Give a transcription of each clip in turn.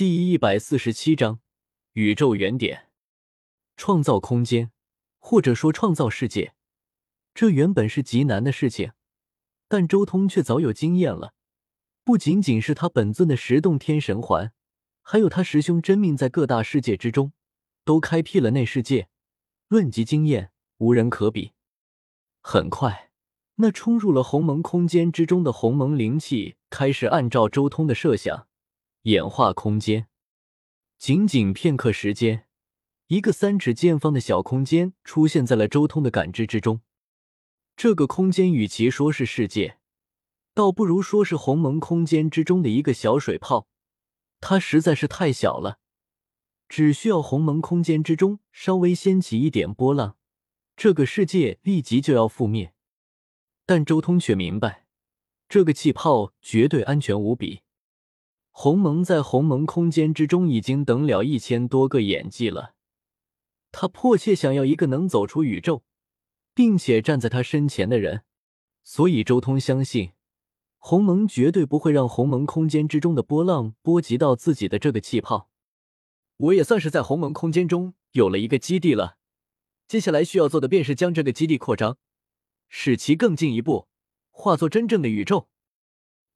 第一百四十七章宇宙原点，创造空间，或者说创造世界，这原本是极难的事情，但周通却早有经验了。不仅仅是他本尊的十洞天神环，还有他师兄真命在各大世界之中都开辟了内世界，论及经验，无人可比。很快，那冲入了鸿蒙空间之中的鸿蒙灵气开始按照周通的设想。演化空间，仅仅片刻时间，一个三尺见方的小空间出现在了周通的感知之中。这个空间与其说是世界，倒不如说是鸿蒙空间之中的一个小水泡。它实在是太小了，只需要鸿蒙空间之中稍微掀起一点波浪，这个世界立即就要覆灭。但周通却明白，这个气泡绝对安全无比。鸿蒙在鸿蒙空间之中已经等了一千多个演技了，他迫切想要一个能走出宇宙，并且站在他身前的人。所以周通相信，鸿蒙绝对不会让鸿蒙空间之中的波浪波及到自己的这个气泡。我也算是在鸿蒙空间中有了一个基地了，接下来需要做的便是将这个基地扩张，使其更进一步，化作真正的宇宙。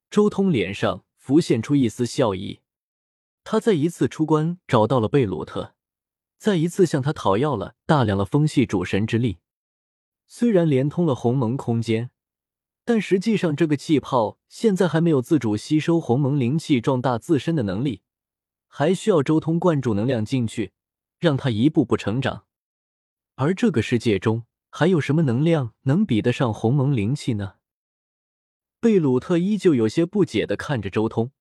周通脸上。浮现出一丝笑意，他再一次出关，找到了贝鲁特，再一次向他讨要了大量的风系主神之力。虽然连通了鸿蒙空间，但实际上这个气泡现在还没有自主吸收鸿蒙灵气、壮大自身的能力，还需要周通灌注能量进去，让它一步步成长。而这个世界中还有什么能量能比得上鸿蒙灵气呢？贝鲁特依旧有些不解的看着周通，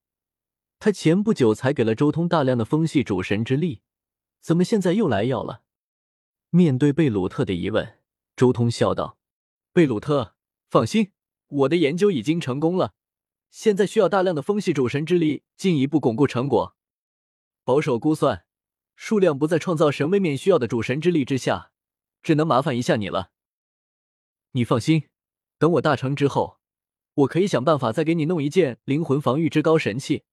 他前不久才给了周通大量的风系主神之力，怎么现在又来要了？面对贝鲁特的疑问，周通笑道：“贝鲁特，放心，我的研究已经成功了，现在需要大量的风系主神之力进一步巩固成果。保守估算，数量不在创造神位面需要的主神之力之下，只能麻烦一下你了。你放心，等我大成之后。”我可以想办法再给你弄一件灵魂防御之高神器，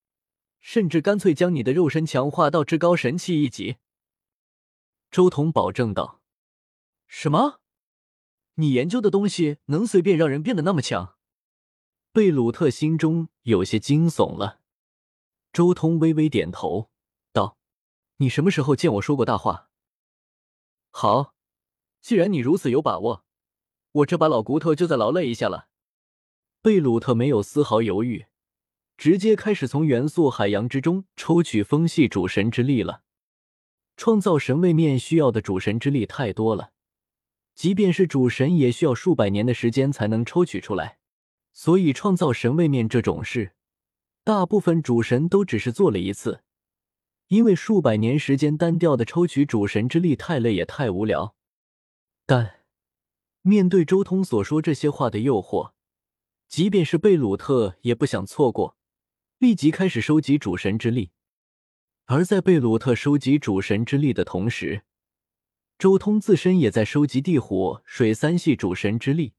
甚至干脆将你的肉身强化到至高神器一级。”周彤保证道。“什么？你研究的东西能随便让人变得那么强？”贝鲁特心中有些惊悚了。周通微微点头道：“你什么时候见我说过大话？好，既然你如此有把握，我这把老骨头就再劳累一下了。”贝鲁特没有丝毫犹豫，直接开始从元素海洋之中抽取风系主神之力了。创造神位面需要的主神之力太多了，即便是主神也需要数百年的时间才能抽取出来。所以，创造神位面这种事，大部分主神都只是做了一次，因为数百年时间单调的抽取主神之力太累也太无聊。但面对周通所说这些话的诱惑。即便是贝鲁特也不想错过，立即开始收集主神之力。而在贝鲁特收集主神之力的同时，周通自身也在收集地火水三系主神之力，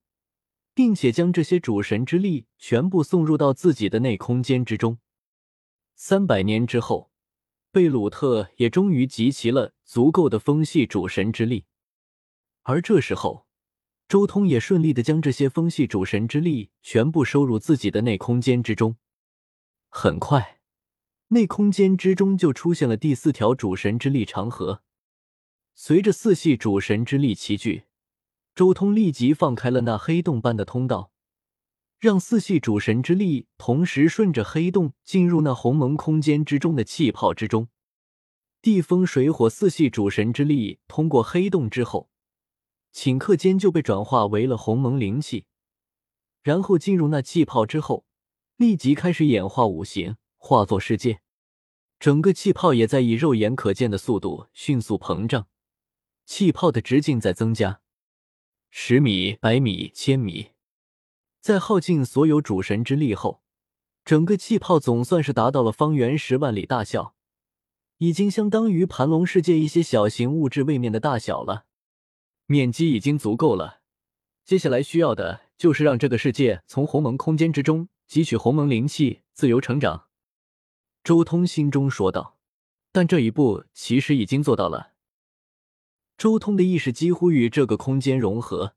并且将这些主神之力全部送入到自己的内空间之中。三百年之后，贝鲁特也终于集齐了足够的风系主神之力，而这时候。周通也顺利的将这些风系主神之力全部收入自己的内空间之中。很快，内空间之中就出现了第四条主神之力长河。随着四系主神之力齐聚，周通立即放开了那黑洞般的通道，让四系主神之力同时顺着黑洞进入那鸿蒙空间之中的气泡之中。地风水火四系主神之力通过黑洞之后。顷刻间就被转化为了鸿蒙灵气，然后进入那气泡之后，立即开始演化五行，化作世界。整个气泡也在以肉眼可见的速度迅速膨胀，气泡的直径在增加，十米、百米、千米，在耗尽所有主神之力后，整个气泡总算是达到了方圆十万里大小，已经相当于盘龙世界一些小型物质位面的大小了。面积已经足够了，接下来需要的就是让这个世界从鸿蒙空间之中汲取鸿蒙灵气，自由成长。周通心中说道。但这一步其实已经做到了。周通的意识几乎与这个空间融合，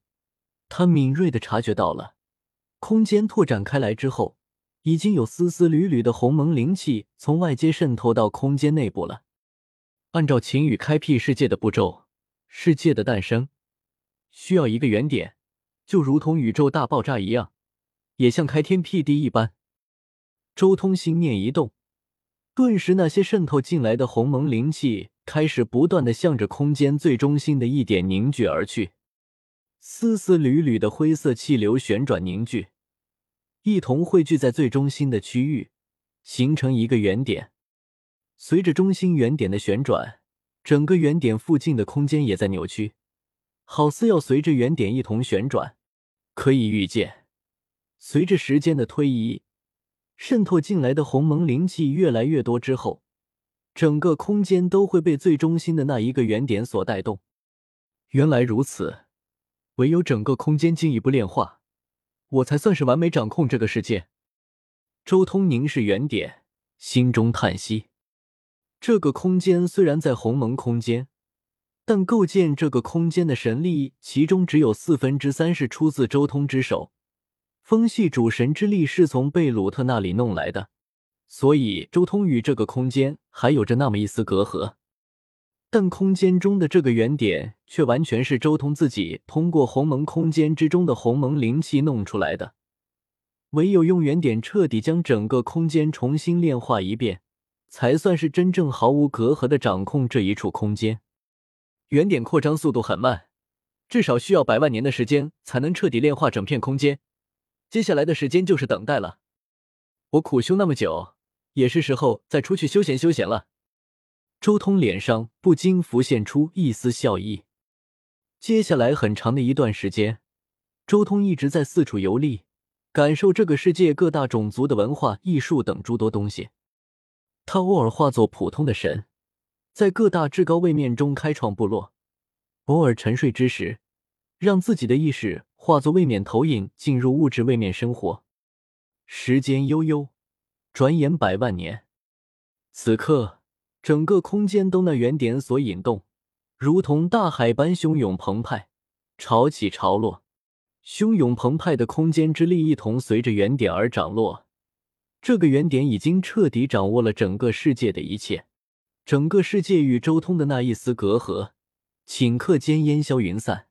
他敏锐的察觉到了，空间拓展开来之后，已经有丝丝缕缕的鸿蒙灵气从外界渗透到空间内部了。按照秦羽开辟世界的步骤，世界的诞生需要一个原点，就如同宇宙大爆炸一样，也像开天辟地一般。周通心念一动，顿时那些渗透进来的鸿蒙灵气。开始不断的向着空间最中心的一点凝聚而去，丝丝缕缕的灰色气流旋转凝聚，一同汇聚在最中心的区域，形成一个圆点。随着中心圆点的旋转，整个圆点附近的空间也在扭曲，好似要随着原点一同旋转。可以预见，随着时间的推移，渗透进来的鸿蒙灵气越来越多之后。整个空间都会被最中心的那一个原点所带动。原来如此，唯有整个空间进一步炼化，我才算是完美掌控这个世界。周通凝视原点，心中叹息：这个空间虽然在鸿蒙空间，但构建这个空间的神力，其中只有四分之三是出自周通之手，风系主神之力是从贝鲁特那里弄来的。所以，周通与这个空间还有着那么一丝隔阂，但空间中的这个原点却完全是周通自己通过鸿蒙空间之中的鸿蒙灵气弄出来的。唯有用原点彻底将整个空间重新炼化一遍，才算是真正毫无隔阂的掌控这一处空间。原点扩张速度很慢，至少需要百万年的时间才能彻底炼化整片空间。接下来的时间就是等待了。我苦修那么久。也是时候再出去休闲休闲了。周通脸上不禁浮现出一丝笑意。接下来很长的一段时间，周通一直在四处游历，感受这个世界各大种族的文化艺术等诸多东西。他偶尔化作普通的神，在各大至高位面中开创部落；偶尔沉睡之时，让自己的意识化作位面投影，进入物质位面生活。时间悠悠。转眼百万年，此刻整个空间都那原点所引动，如同大海般汹涌澎湃，潮起潮落。汹涌澎湃的空间之力一同随着原点而涨落。这个原点已经彻底掌握了整个世界的一切，整个世界与周通的那一丝隔阂，顷刻间烟消云散。